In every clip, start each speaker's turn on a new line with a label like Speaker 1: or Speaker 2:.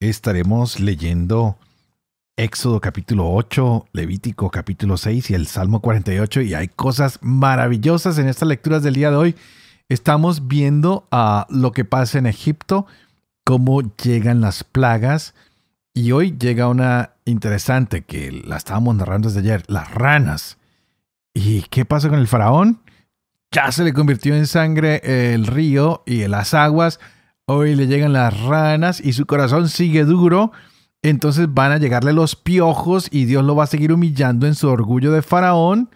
Speaker 1: estaremos leyendo Éxodo capítulo 8, Levítico capítulo 6 y el Salmo 48 y hay cosas maravillosas en estas lecturas del día de hoy. Estamos viendo a lo que pasa en Egipto, cómo llegan las plagas y hoy llega una interesante que la estábamos narrando desde ayer, las ranas. ¿Y qué pasa con el faraón? Ya se le convirtió en sangre el río y las aguas Hoy le llegan las ranas y su corazón sigue duro. Entonces van a llegarle los piojos y Dios lo va a seguir humillando en su orgullo de Faraón.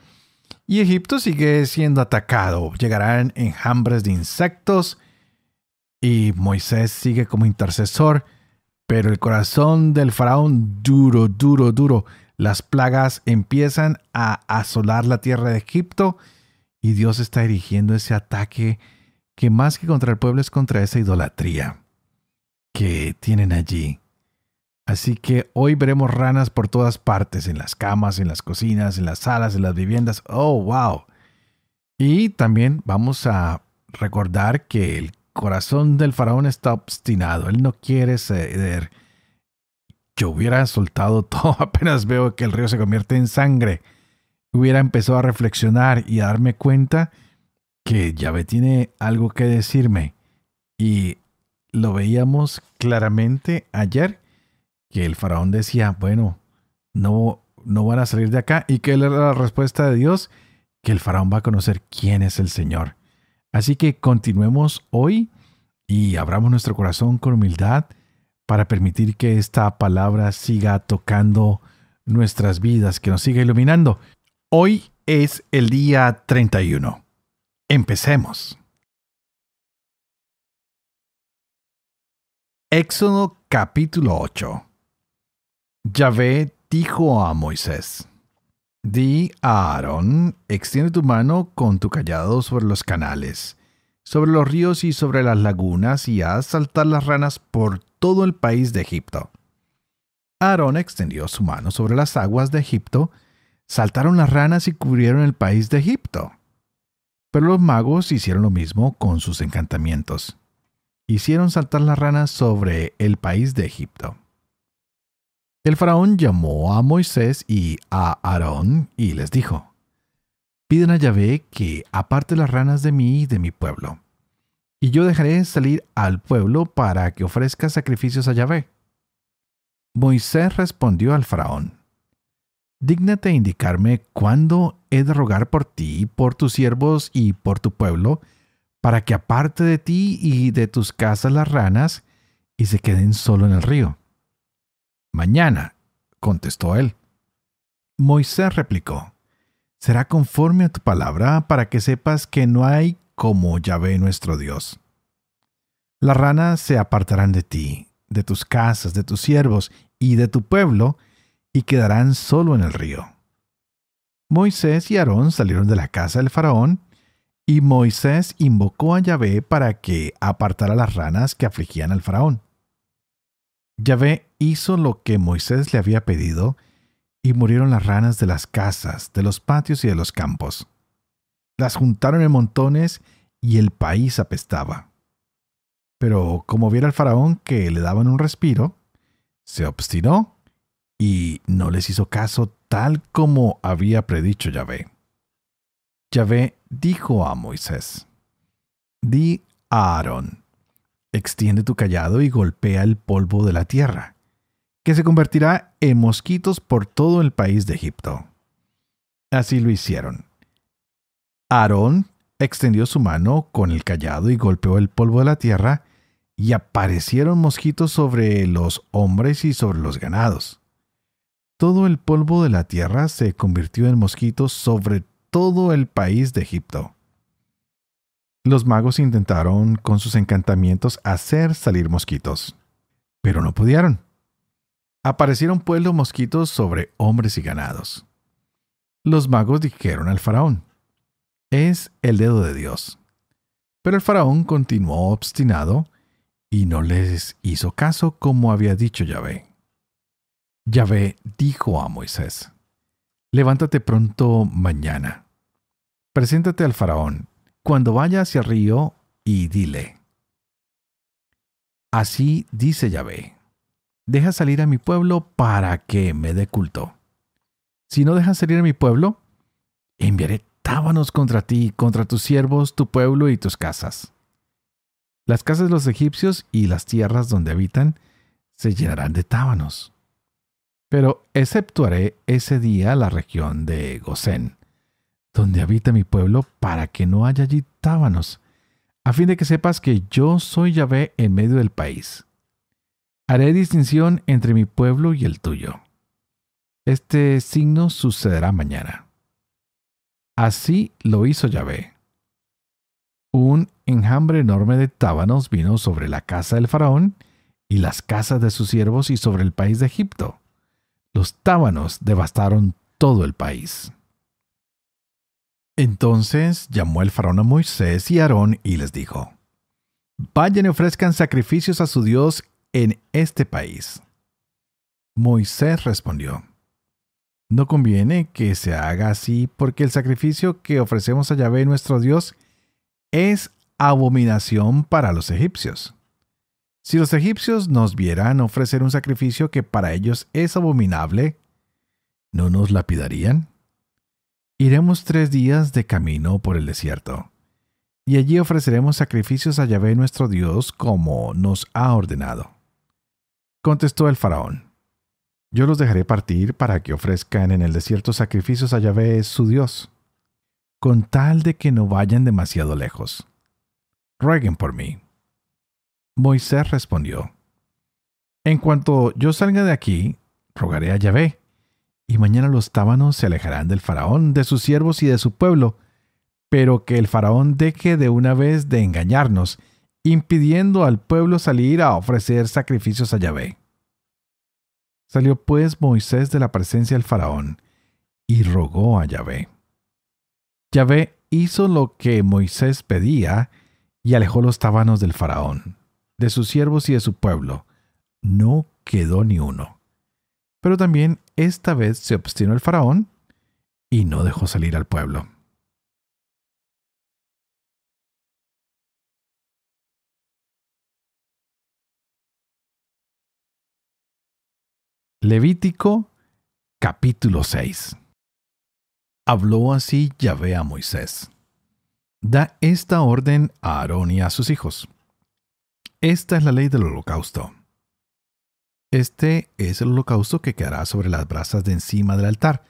Speaker 1: Y Egipto sigue siendo atacado. Llegarán enjambres de insectos. Y Moisés sigue como intercesor. Pero el corazón del faraón duro, duro, duro. Las plagas empiezan a asolar la tierra de Egipto. Y Dios está dirigiendo ese ataque que más que contra el pueblo es contra esa idolatría que tienen allí. Así que hoy veremos ranas por todas partes, en las camas, en las cocinas, en las salas, en las viviendas. ¡Oh, wow! Y también vamos a recordar que el corazón del faraón está obstinado, él no quiere ceder. Yo hubiera soltado todo apenas veo que el río se convierte en sangre. Hubiera empezado a reflexionar y a darme cuenta que Yahvé tiene algo que decirme. Y lo veíamos claramente ayer, que el faraón decía, bueno, no, no van a salir de acá. Y que era la respuesta de Dios, que el faraón va a conocer quién es el Señor. Así que continuemos hoy y abramos nuestro corazón con humildad para permitir que esta palabra siga tocando nuestras vidas, que nos siga iluminando. Hoy es el día 31. Empecemos. Éxodo capítulo 8 Yahvé dijo a Moisés, Di a Aarón, extiende tu mano con tu callado sobre los canales, sobre los ríos y sobre las lagunas, y haz saltar las ranas por todo el país de Egipto. Aarón extendió su mano sobre las aguas de Egipto, saltaron las ranas y cubrieron el país de Egipto. Pero los magos hicieron lo mismo con sus encantamientos. Hicieron saltar las ranas sobre el país de Egipto. El faraón llamó a Moisés y a Aarón y les dijo, Piden a Yahvé que aparte las ranas de mí y de mi pueblo, y yo dejaré salir al pueblo para que ofrezca sacrificios a Yahvé. Moisés respondió al faraón, Dígnate indicarme cuándo he de rogar por ti, por tus siervos y por tu pueblo, para que aparte de ti y de tus casas las ranas, y se queden solo en el río. Mañana, contestó él. Moisés replicó, será conforme a tu palabra para que sepas que no hay como Yahvé nuestro Dios. Las ranas se apartarán de ti, de tus casas, de tus siervos y de tu pueblo, y quedarán solo en el río. Moisés y Aarón salieron de la casa del faraón, y Moisés invocó a Yahvé para que apartara las ranas que afligían al faraón. Yahvé hizo lo que Moisés le había pedido, y murieron las ranas de las casas, de los patios y de los campos. Las juntaron en montones y el país apestaba. Pero como viera el faraón que le daban un respiro, se obstinó y no les hizo caso tal como había predicho Yahvé. Yahvé dijo a Moisés, Di a Aarón, extiende tu callado y golpea el polvo de la tierra, que se convertirá en mosquitos por todo el país de Egipto. Así lo hicieron. Aarón extendió su mano con el callado y golpeó el polvo de la tierra, y aparecieron mosquitos sobre los hombres y sobre los ganados todo el polvo de la tierra se convirtió en mosquitos sobre todo el país de Egipto. Los magos intentaron con sus encantamientos hacer salir mosquitos, pero no pudieron. aparecieron pues los mosquitos sobre hombres y ganados. Los magos dijeron al faraón, es el dedo de Dios. Pero el faraón continuó obstinado y no les hizo caso como había dicho Yahvé. Yahvé dijo a Moisés, levántate pronto mañana, preséntate al faraón cuando vaya hacia el río y dile, así dice Yahvé, deja salir a mi pueblo para que me dé culto. Si no dejas salir a mi pueblo, enviaré tábanos contra ti, contra tus siervos, tu pueblo y tus casas. Las casas de los egipcios y las tierras donde habitan se llenarán de tábanos. Pero exceptuaré ese día la región de Gosén, donde habita mi pueblo, para que no haya allí tábanos, a fin de que sepas que yo soy Yahvé en medio del país. Haré distinción entre mi pueblo y el tuyo. Este signo sucederá mañana. Así lo hizo Yahvé. Un enjambre enorme de tábanos vino sobre la casa del faraón y las casas de sus siervos y sobre el país de Egipto. Los tábanos devastaron todo el país. Entonces llamó el faraón a Moisés y Aarón y les dijo, Vayan y ofrezcan sacrificios a su Dios en este país. Moisés respondió, no conviene que se haga así porque el sacrificio que ofrecemos a Yahvé nuestro Dios es abominación para los egipcios. Si los egipcios nos vieran ofrecer un sacrificio que para ellos es abominable, ¿no nos lapidarían? Iremos tres días de camino por el desierto, y allí ofreceremos sacrificios a Yahvé nuestro Dios como nos ha ordenado. Contestó el faraón. Yo los dejaré partir para que ofrezcan en el desierto sacrificios a Yahvé su Dios, con tal de que no vayan demasiado lejos. Rueguen por mí. Moisés respondió, En cuanto yo salga de aquí, rogaré a Yahvé, y mañana los tábanos se alejarán del faraón, de sus siervos y de su pueblo, pero que el faraón deje de una vez de engañarnos, impidiendo al pueblo salir a ofrecer sacrificios a Yahvé. Salió pues Moisés de la presencia del faraón y rogó a Yahvé. Yahvé hizo lo que Moisés pedía y alejó los tábanos del faraón, de sus siervos y de su pueblo. No quedó ni uno. Pero también esta vez se obstinó el faraón y no dejó salir al pueblo. Levítico capítulo 6 Habló así Yahvé a Moisés. Da esta orden a Aarón y a sus hijos. Esta es la ley del holocausto. Este es el holocausto que quedará sobre las brasas de encima del altar,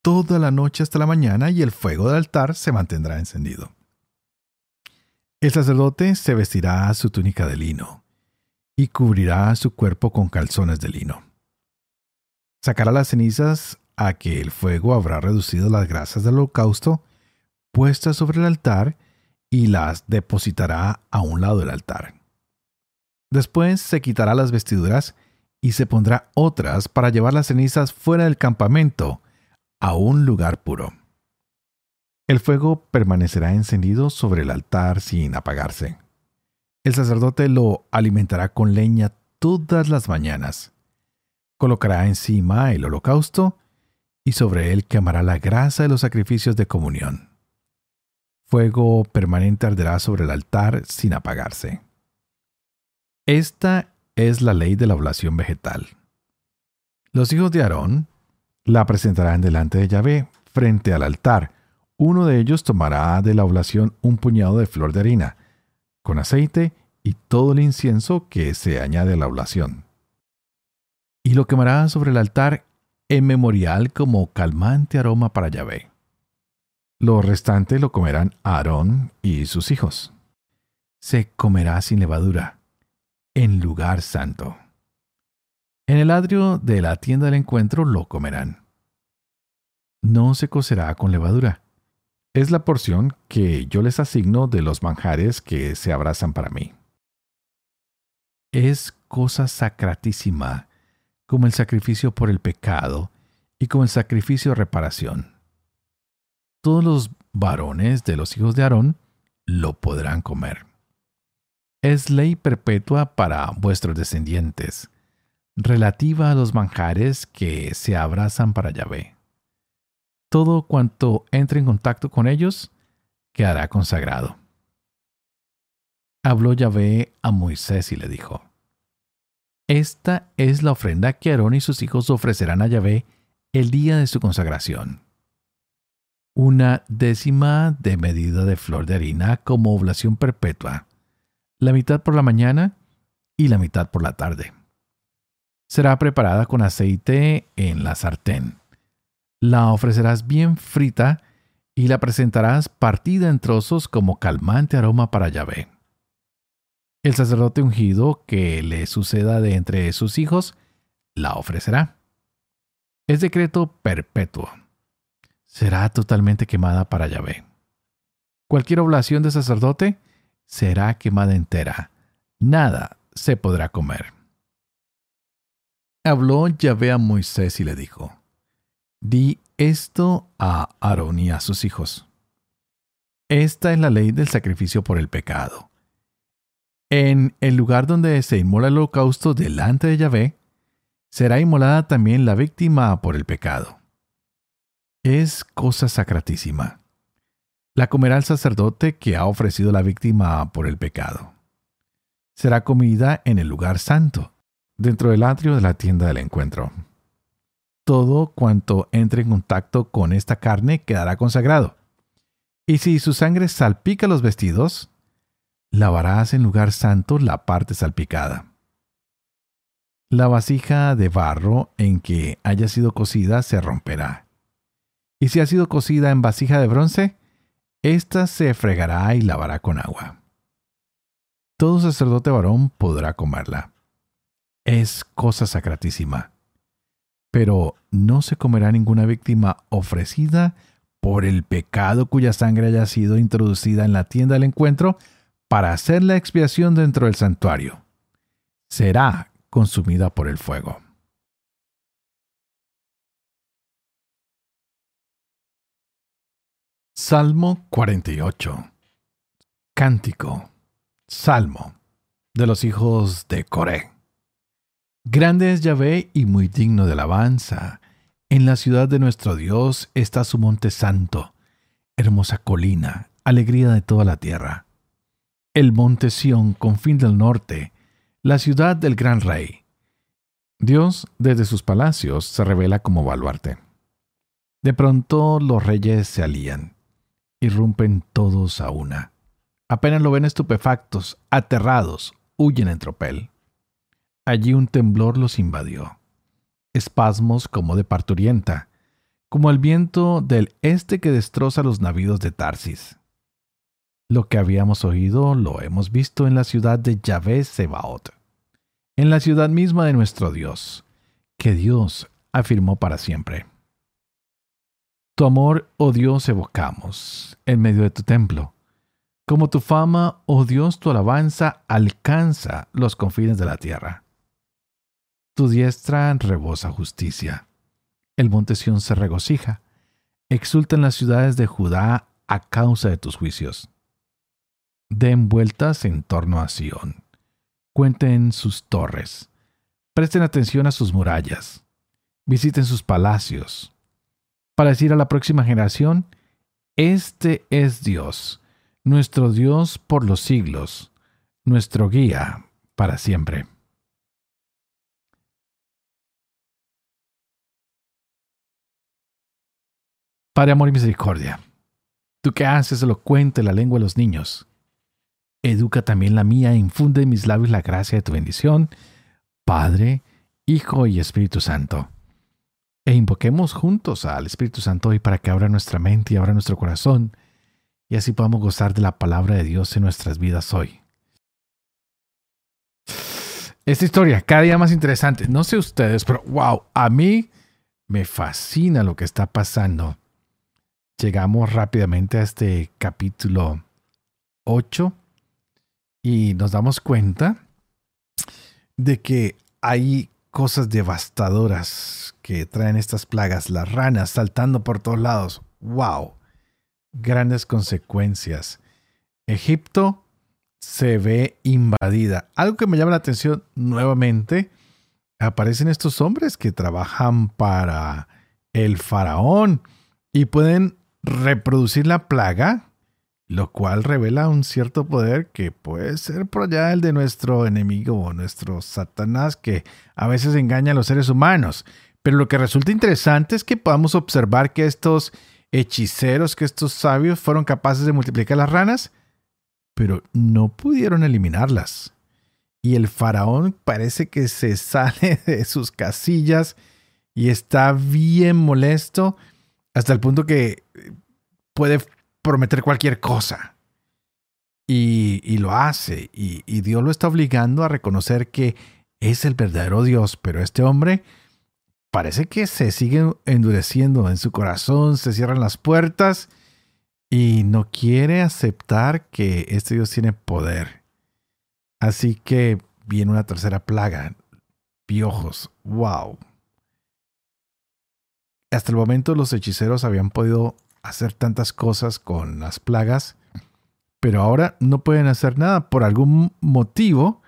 Speaker 1: toda la noche hasta la mañana, y el fuego del altar se mantendrá encendido. El sacerdote se vestirá su túnica de lino, y cubrirá su cuerpo con calzones de lino Sacará las cenizas a que el fuego habrá reducido las grasas del holocausto puestas sobre el altar y las depositará a un lado del altar. Después se quitará las vestiduras y se pondrá otras para llevar las cenizas fuera del campamento a un lugar puro. El fuego permanecerá encendido sobre el altar sin apagarse. El sacerdote lo alimentará con leña todas las mañanas colocará encima el holocausto y sobre él quemará la grasa de los sacrificios de comunión. Fuego permanente arderá sobre el altar sin apagarse. Esta es la ley de la oblación vegetal. Los hijos de Aarón la presentarán delante de Yahvé frente al altar. Uno de ellos tomará de la oblación un puñado de flor de harina, con aceite y todo el incienso que se añade a la oblación y lo quemará sobre el altar en memorial como calmante aroma para Yahvé. Lo restante lo comerán Aarón y sus hijos. Se comerá sin levadura, en lugar santo. En el adrio de la tienda del encuentro lo comerán. No se cocerá con levadura. Es la porción que yo les asigno de los manjares que se abrazan para mí. Es cosa sacratísima como el sacrificio por el pecado y como el sacrificio de reparación. Todos los varones de los hijos de Aarón lo podrán comer. Es ley perpetua para vuestros descendientes, relativa a los manjares que se abrazan para Yahvé. Todo cuanto entre en contacto con ellos quedará consagrado. Habló Yahvé a Moisés y le dijo, esta es la ofrenda que Aarón y sus hijos ofrecerán a Yahvé el día de su consagración. Una décima de medida de flor de harina como oblación perpetua, la mitad por la mañana y la mitad por la tarde. Será preparada con aceite en la sartén. La ofrecerás bien frita y la presentarás partida en trozos como calmante aroma para Yahvé. El sacerdote ungido que le suceda de entre sus hijos la ofrecerá. Es decreto perpetuo. Será totalmente quemada para Yahvé. Cualquier oblación de sacerdote será quemada entera. Nada se podrá comer. Habló Yahvé a Moisés y le dijo, Di esto a Aarón y a sus hijos. Esta es la ley del sacrificio por el pecado en el lugar donde se inmola el holocausto delante de Yahvé, será inmolada también la víctima por el pecado. Es cosa sacratísima. La comerá el sacerdote que ha ofrecido la víctima por el pecado. Será comida en el lugar santo, dentro del atrio de la tienda del encuentro. Todo cuanto entre en contacto con esta carne quedará consagrado. Y si su sangre salpica los vestidos, lavarás en lugar santo la parte salpicada. La vasija de barro en que haya sido cocida se romperá. Y si ha sido cocida en vasija de bronce, ésta se fregará y lavará con agua. Todo sacerdote varón podrá comerla. Es cosa sacratísima. Pero no se comerá ninguna víctima ofrecida por el pecado cuya sangre haya sido introducida en la tienda del encuentro para hacer la expiación dentro del santuario. Será consumida por el fuego. Salmo 48 Cántico Salmo de los hijos de Coré. Grande es Yahvé y muy digno de alabanza. En la ciudad de nuestro Dios está su monte santo, hermosa colina, alegría de toda la tierra el monte Sión, fin del norte, la ciudad del gran rey. Dios, desde sus palacios, se revela como baluarte. De pronto los reyes se alían, irrumpen todos a una. Apenas lo ven estupefactos, aterrados, huyen en tropel. Allí un temblor los invadió. Espasmos como de parturienta, como el viento del este que destroza los navíos de Tarsis. Lo que habíamos oído lo hemos visto en la ciudad de Yahvé Sebaot, en la ciudad misma de nuestro Dios, que Dios afirmó para siempre. Tu amor, oh Dios, evocamos en medio de tu templo. Como tu fama, oh Dios, tu alabanza alcanza los confines de la tierra. Tu diestra rebosa justicia. El monte Sión se regocija. Exultan las ciudades de Judá a causa de tus juicios den vueltas en torno a Sión. Cuenten sus torres. Presten atención a sus murallas. Visiten sus palacios. Para decir a la próxima generación, este es Dios, nuestro Dios por los siglos, nuestro guía para siempre. Padre, amor y misericordia, tú que haces elocuente la lengua de los niños, educa también la mía, infunde en mis labios la gracia de tu bendición, Padre, Hijo y Espíritu Santo. E invoquemos juntos al Espíritu Santo hoy para que abra nuestra mente y abra nuestro corazón, y así podamos gozar de la palabra de Dios en nuestras vidas hoy. Esta historia, cada día más interesante. No sé ustedes, pero wow, a mí me fascina lo que está pasando. Llegamos rápidamente a este capítulo 8 y nos damos cuenta de que hay cosas devastadoras que traen estas plagas, las ranas saltando por todos lados. ¡Wow! Grandes consecuencias. Egipto se ve invadida. Algo que me llama la atención nuevamente, aparecen estos hombres que trabajan para el faraón y pueden reproducir la plaga, lo cual revela un cierto poder que puede ser por allá el de nuestro enemigo o nuestro Satanás que a veces engaña a los seres humanos. Pero lo que resulta interesante es que podamos observar que estos hechiceros, que estos sabios fueron capaces de multiplicar las ranas, pero no pudieron eliminarlas. Y el faraón parece que se sale de sus casillas y está bien molesto hasta el punto que puede prometer cualquier cosa. Y, lo hace. Y, y Dios lo está obligando a reconocer que es el verdadero Dios. Pero este hombre parece que se sigue endureciendo en su corazón, se cierran las puertas y no quiere aceptar que este Dios tiene poder. Así que viene una tercera plaga, piojos. ¡Wow! hasta el momento los hechiceros habían podido hacer tantas cosas con las plagas, pero ahora no pueden hacer nada. Por algún motivo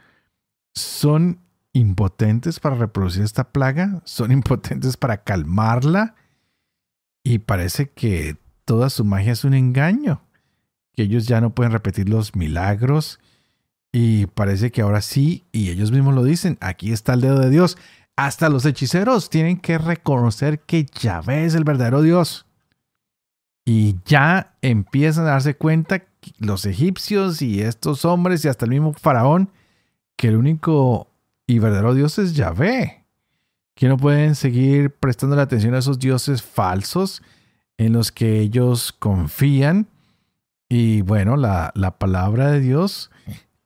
Speaker 1: son impotentes para reproducir esta plaga, son impotentes para calmarla y parece que toda su magia es un engaño, que ellos ya no pueden repetir los milagros y parece que ahora sí, y ellos mismos lo dicen, aquí está el dedo de Dios. Hasta los hechiceros tienen que reconocer que Yahvé es el verdadero Dios. Y ya empiezan a darse cuenta los egipcios y estos hombres y hasta el mismo faraón que el único y verdadero Dios es Yahvé. Que no pueden seguir prestando la atención a esos dioses falsos en los que ellos confían. Y bueno, la, la palabra de Dios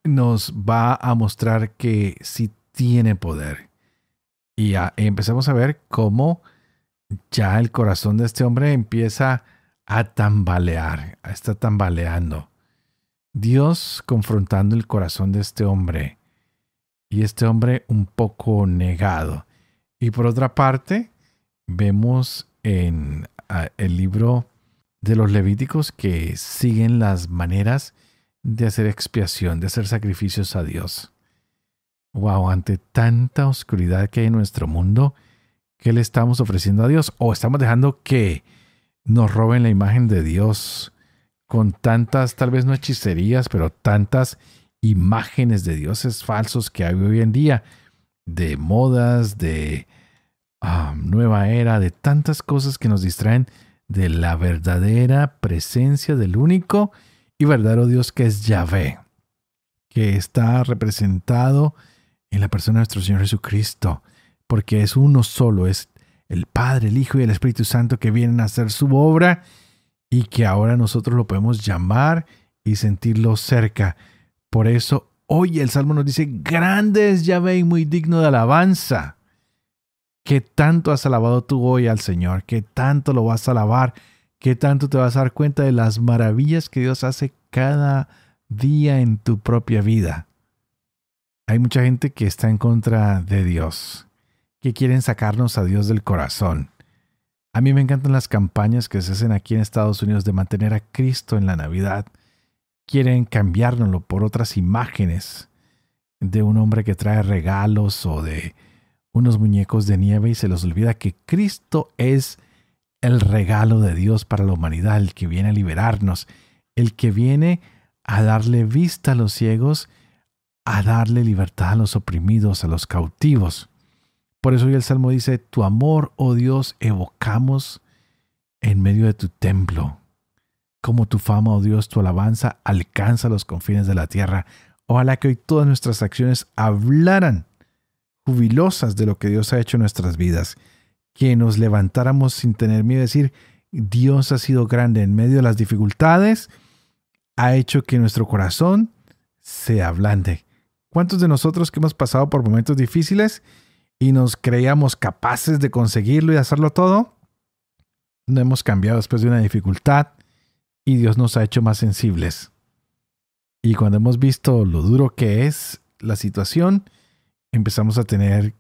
Speaker 1: nos va a mostrar que sí tiene poder y empezamos a ver cómo ya el corazón de este hombre empieza a tambalear, está tambaleando. Dios confrontando el corazón de este hombre y este hombre un poco negado. Y por otra parte, vemos en el libro de los Levíticos que siguen las maneras de hacer expiación, de hacer sacrificios a Dios. Wow, ante tanta oscuridad que hay en nuestro mundo, ¿qué le estamos ofreciendo a Dios? ¿O estamos dejando que nos roben la imagen de Dios con tantas, tal vez no hechicerías, pero tantas imágenes de dioses falsos que hay hoy en día, de modas, de ah, nueva era, de tantas cosas que nos distraen de la verdadera presencia del único y verdadero Dios que es Yahvé, que está representado en la persona de nuestro Señor Jesucristo, porque es uno solo, es el Padre, el Hijo y el Espíritu Santo que vienen a hacer su obra y que ahora nosotros lo podemos llamar y sentirlo cerca. Por eso hoy el Salmo nos dice, grande es Yahvé y muy digno de alabanza. ¿Qué tanto has alabado tú hoy al Señor? ¿Qué tanto lo vas a alabar? ¿Qué tanto te vas a dar cuenta de las maravillas que Dios hace cada día en tu propia vida? Hay mucha gente que está en contra de Dios, que quieren sacarnos a Dios del corazón. A mí me encantan las campañas que se hacen aquí en Estados Unidos de mantener a Cristo en la Navidad. Quieren cambiárnoslo por otras imágenes de un hombre que trae regalos o de unos muñecos de nieve y se les olvida que Cristo es el regalo de Dios para la humanidad, el que viene a liberarnos, el que viene a darle vista a los ciegos a darle libertad a los oprimidos, a los cautivos. Por eso hoy el Salmo dice, tu amor, oh Dios, evocamos en medio de tu templo. Como tu fama, oh Dios, tu alabanza alcanza los confines de la tierra. Ojalá que hoy todas nuestras acciones hablaran jubilosas de lo que Dios ha hecho en nuestras vidas. Que nos levantáramos sin tener miedo a decir, Dios ha sido grande en medio de las dificultades, ha hecho que nuestro corazón sea blande. ¿Cuántos de nosotros que hemos pasado por momentos difíciles y nos creíamos capaces de conseguirlo y hacerlo todo, no hemos cambiado después de una dificultad y Dios nos ha hecho más sensibles? Y cuando hemos visto lo duro que es la situación, empezamos a tener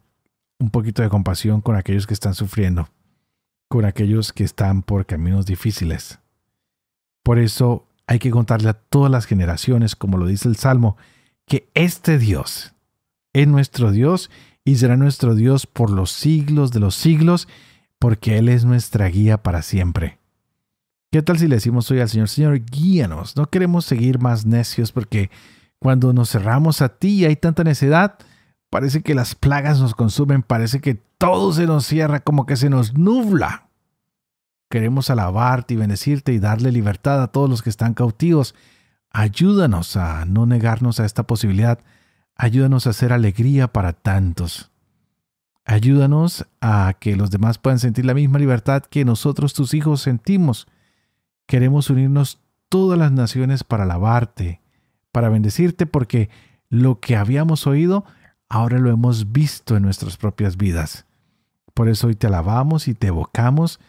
Speaker 1: un poquito de compasión con aquellos que están sufriendo, con aquellos que están por caminos difíciles. Por eso hay que contarle a todas las generaciones, como lo dice el Salmo, que este Dios es nuestro Dios y será nuestro Dios por los siglos de los siglos, porque Él es nuestra guía para siempre. ¿Qué tal si le decimos hoy al Señor, Señor, guíanos? No queremos seguir más necios porque cuando nos cerramos a ti y hay tanta necedad, parece que las plagas nos consumen, parece que todo se nos cierra, como que se nos nubla. Queremos alabarte y bendecirte y darle libertad a todos los que están cautivos. Ayúdanos a no negarnos a esta posibilidad. Ayúdanos a hacer alegría para tantos. Ayúdanos a que los demás puedan sentir la misma libertad que nosotros, tus hijos, sentimos. Queremos unirnos todas las naciones para alabarte, para bendecirte, porque lo que habíamos oído, ahora lo hemos visto en nuestras propias vidas. Por eso hoy te alabamos y te evocamos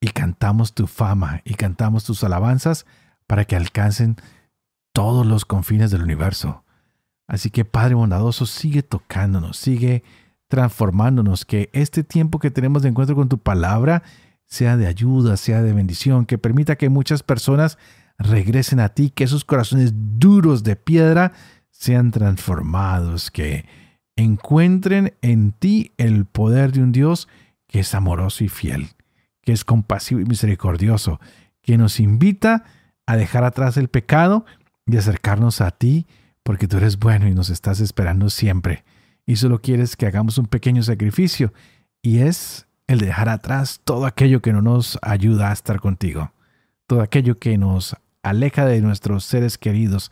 Speaker 1: y cantamos tu fama y cantamos tus alabanzas para que alcancen todos los confines del universo. Así que Padre bondadoso, sigue tocándonos, sigue transformándonos, que este tiempo que tenemos de encuentro con tu palabra sea de ayuda, sea de bendición, que permita que muchas personas regresen a ti, que esos corazones duros de piedra sean transformados, que encuentren en ti el poder de un Dios que es amoroso y fiel, que es compasivo y misericordioso, que nos invita a dejar atrás el pecado y acercarnos a ti, porque tú eres bueno y nos estás esperando siempre. Y solo quieres que hagamos un pequeño sacrificio, y es el dejar atrás todo aquello que no nos ayuda a estar contigo, todo aquello que nos aleja de nuestros seres queridos,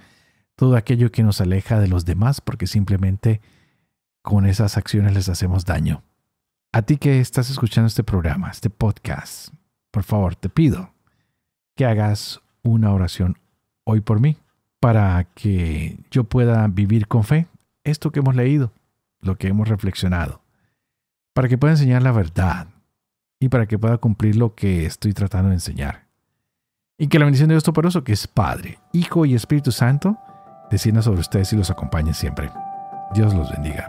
Speaker 1: todo aquello que nos aleja de los demás, porque simplemente con esas acciones les hacemos daño. A ti que estás escuchando este programa, este podcast, por favor, te pido que hagas una oración hoy por mí, para que yo pueda vivir con fe esto que hemos leído, lo que hemos reflexionado para que pueda enseñar la verdad y para que pueda cumplir lo que estoy tratando de enseñar. Y que la bendición de Dios Todopoderoso, que es Padre, Hijo y Espíritu Santo, descienda sobre ustedes y los acompañe siempre. Dios los bendiga.